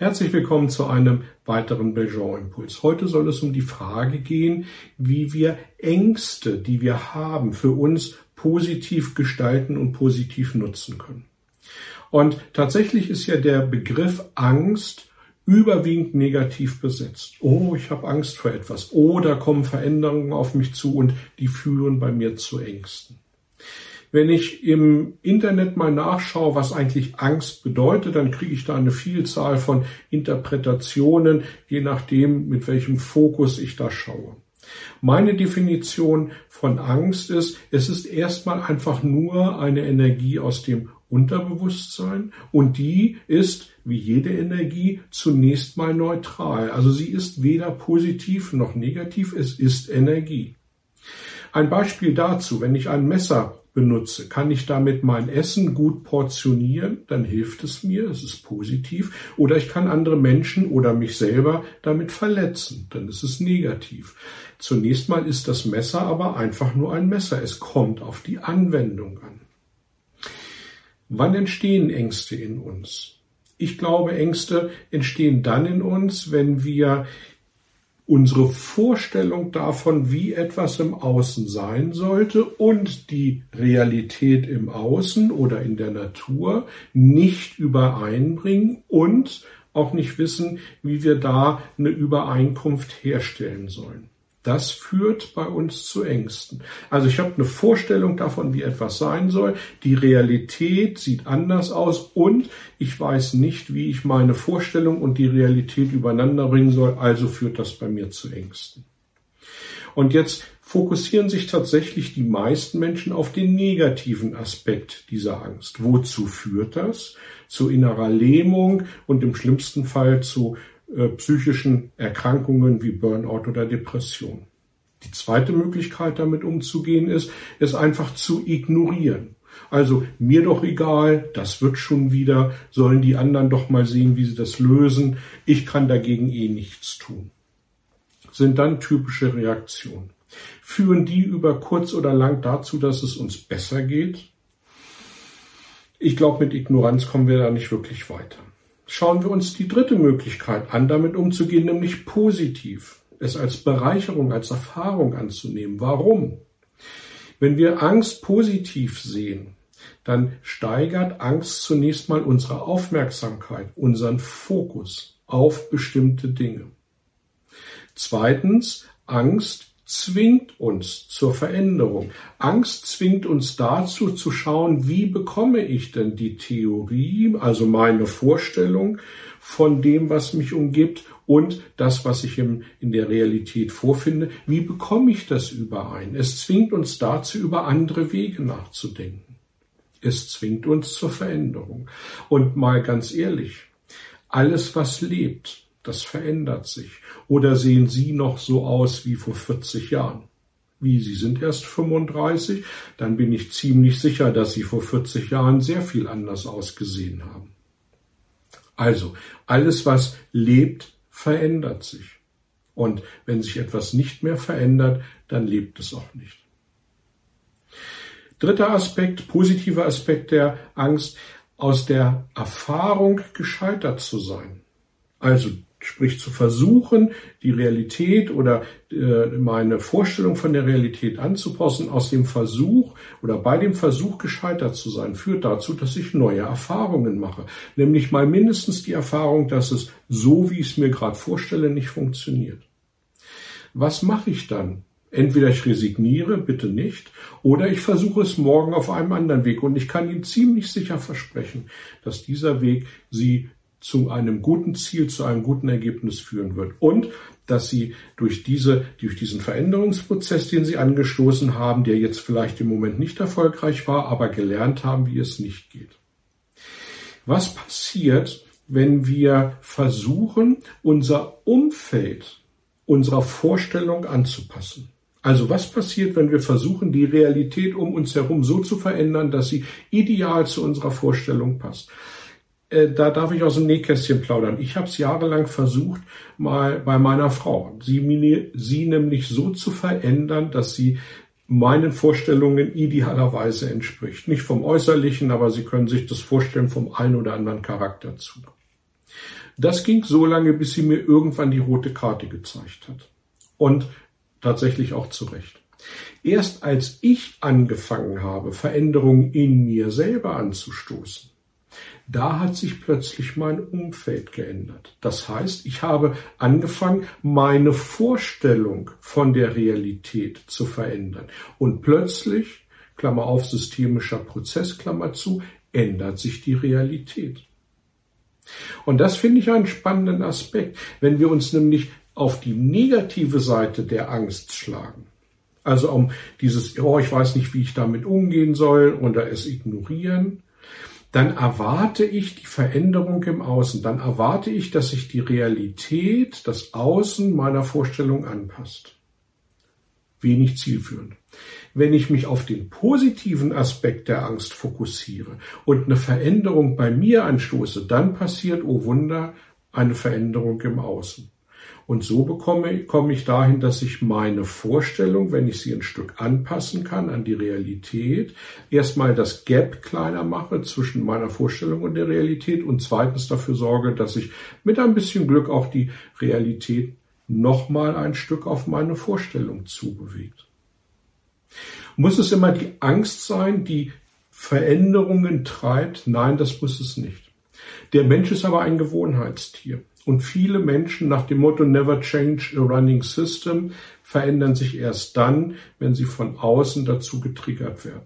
Herzlich willkommen zu einem weiteren Belgian-Impuls. Heute soll es um die Frage gehen, wie wir Ängste, die wir haben, für uns positiv gestalten und positiv nutzen können. Und tatsächlich ist ja der Begriff Angst überwiegend negativ besetzt. Oh, ich habe Angst vor etwas. Oh, da kommen Veränderungen auf mich zu und die führen bei mir zu Ängsten. Wenn ich im Internet mal nachschaue, was eigentlich Angst bedeutet, dann kriege ich da eine Vielzahl von Interpretationen, je nachdem, mit welchem Fokus ich da schaue. Meine Definition von Angst ist, es ist erstmal einfach nur eine Energie aus dem Unterbewusstsein und die ist, wie jede Energie, zunächst mal neutral. Also sie ist weder positiv noch negativ, es ist Energie. Ein Beispiel dazu, wenn ich ein Messer benutze, kann ich damit mein Essen gut portionieren, dann hilft es mir, es ist positiv, oder ich kann andere Menschen oder mich selber damit verletzen, dann ist es negativ. Zunächst mal ist das Messer aber einfach nur ein Messer, es kommt auf die Anwendung an. Wann entstehen Ängste in uns? Ich glaube, Ängste entstehen dann in uns, wenn wir unsere Vorstellung davon, wie etwas im Außen sein sollte und die Realität im Außen oder in der Natur nicht übereinbringen und auch nicht wissen, wie wir da eine Übereinkunft herstellen sollen. Das führt bei uns zu Ängsten. Also ich habe eine Vorstellung davon, wie etwas sein soll. Die Realität sieht anders aus und ich weiß nicht, wie ich meine Vorstellung und die Realität übereinander bringen soll. Also führt das bei mir zu Ängsten. Und jetzt fokussieren sich tatsächlich die meisten Menschen auf den negativen Aspekt dieser Angst. Wozu führt das? Zu innerer Lähmung und im schlimmsten Fall zu psychischen Erkrankungen wie Burnout oder Depression. Die zweite Möglichkeit, damit umzugehen, ist, es einfach zu ignorieren. Also mir doch egal, das wird schon wieder, sollen die anderen doch mal sehen, wie sie das lösen. Ich kann dagegen eh nichts tun. Sind dann typische Reaktionen. Führen die über kurz oder lang dazu, dass es uns besser geht? Ich glaube, mit Ignoranz kommen wir da nicht wirklich weiter schauen wir uns die dritte Möglichkeit an, damit umzugehen, nämlich positiv, es als Bereicherung, als Erfahrung anzunehmen. Warum? Wenn wir Angst positiv sehen, dann steigert Angst zunächst mal unsere Aufmerksamkeit, unseren Fokus auf bestimmte Dinge. Zweitens, Angst zwingt uns zur Veränderung. Angst zwingt uns dazu zu schauen, wie bekomme ich denn die Theorie, also meine Vorstellung von dem, was mich umgibt und das, was ich im, in der Realität vorfinde, wie bekomme ich das überein? Es zwingt uns dazu, über andere Wege nachzudenken. Es zwingt uns zur Veränderung. Und mal ganz ehrlich, alles, was lebt, das verändert sich. Oder sehen Sie noch so aus wie vor 40 Jahren? Wie, Sie sind erst 35? Dann bin ich ziemlich sicher, dass Sie vor 40 Jahren sehr viel anders ausgesehen haben. Also, alles, was lebt, verändert sich. Und wenn sich etwas nicht mehr verändert, dann lebt es auch nicht. Dritter Aspekt, positiver Aspekt der Angst, aus der Erfahrung gescheitert zu sein. Also Sprich zu versuchen, die Realität oder äh, meine Vorstellung von der Realität anzupassen, aus dem Versuch oder bei dem Versuch gescheitert zu sein, führt dazu, dass ich neue Erfahrungen mache. Nämlich mal mindestens die Erfahrung, dass es so, wie ich es mir gerade vorstelle, nicht funktioniert. Was mache ich dann? Entweder ich resigniere, bitte nicht, oder ich versuche es morgen auf einem anderen Weg. Und ich kann Ihnen ziemlich sicher versprechen, dass dieser Weg Sie zu einem guten Ziel, zu einem guten Ergebnis führen wird. Und dass sie durch diese, durch diesen Veränderungsprozess, den sie angestoßen haben, der jetzt vielleicht im Moment nicht erfolgreich war, aber gelernt haben, wie es nicht geht. Was passiert, wenn wir versuchen, unser Umfeld unserer Vorstellung anzupassen. Also was passiert, wenn wir versuchen, die Realität um uns herum so zu verändern, dass sie ideal zu unserer Vorstellung passt? Äh, da darf ich aus dem Nähkästchen plaudern. Ich habe es jahrelang versucht, mal bei meiner Frau, sie, sie nämlich so zu verändern, dass sie meinen Vorstellungen idealerweise entspricht. Nicht vom Äußerlichen, aber Sie können sich das vorstellen vom einen oder anderen Charakterzug. Das ging so lange, bis sie mir irgendwann die rote Karte gezeigt hat. Und tatsächlich auch zurecht. Erst als ich angefangen habe, Veränderungen in mir selber anzustoßen, da hat sich plötzlich mein Umfeld geändert. Das heißt, ich habe angefangen, meine Vorstellung von der Realität zu verändern. Und plötzlich, Klammer auf, systemischer Prozess, Klammer zu, ändert sich die Realität. Und das finde ich einen spannenden Aspekt, wenn wir uns nämlich auf die negative Seite der Angst schlagen. Also um dieses, oh, ich weiß nicht, wie ich damit umgehen soll oder es ignorieren, dann erwarte ich die Veränderung im Außen, dann erwarte ich, dass sich die Realität, das Außen meiner Vorstellung anpasst. Wenig zielführend. Wenn ich mich auf den positiven Aspekt der Angst fokussiere und eine Veränderung bei mir anstoße, dann passiert, oh Wunder, eine Veränderung im Außen. Und so bekomme, komme ich dahin, dass ich meine Vorstellung, wenn ich sie ein Stück anpassen kann an die Realität, erstmal das Gap kleiner mache zwischen meiner Vorstellung und der Realität und zweitens dafür sorge, dass ich mit ein bisschen Glück auch die Realität nochmal ein Stück auf meine Vorstellung zubewegt. Muss es immer die Angst sein, die Veränderungen treibt? Nein, das muss es nicht. Der Mensch ist aber ein Gewohnheitstier. Und viele Menschen nach dem Motto Never change a running system verändern sich erst dann, wenn sie von außen dazu getriggert werden.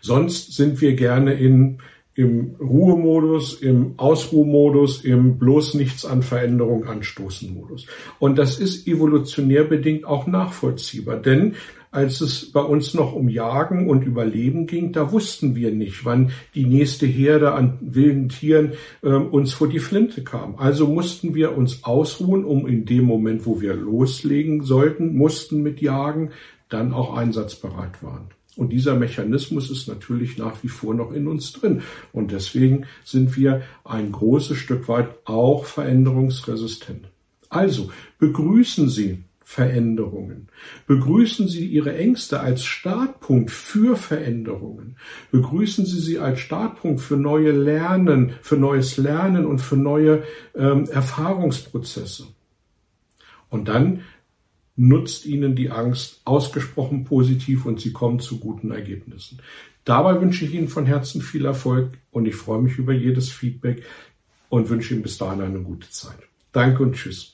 Sonst sind wir gerne in, im Ruhemodus, im Ausruhmodus, im bloß nichts an Veränderung anstoßen Modus. Und das ist evolutionär bedingt auch nachvollziehbar, denn als es bei uns noch um Jagen und Überleben ging, da wussten wir nicht, wann die nächste Herde an wilden Tieren äh, uns vor die Flinte kam. Also mussten wir uns ausruhen, um in dem Moment, wo wir loslegen sollten, mussten mit Jagen, dann auch einsatzbereit waren. Und dieser Mechanismus ist natürlich nach wie vor noch in uns drin. Und deswegen sind wir ein großes Stück weit auch veränderungsresistent. Also begrüßen Sie Veränderungen. Begrüßen Sie Ihre Ängste als Startpunkt für Veränderungen. Begrüßen Sie sie als Startpunkt für neue Lernen, für neues Lernen und für neue ähm, Erfahrungsprozesse. Und dann nutzt Ihnen die Angst ausgesprochen positiv und Sie kommen zu guten Ergebnissen. Dabei wünsche ich Ihnen von Herzen viel Erfolg und ich freue mich über jedes Feedback und wünsche Ihnen bis dahin eine gute Zeit. Danke und Tschüss.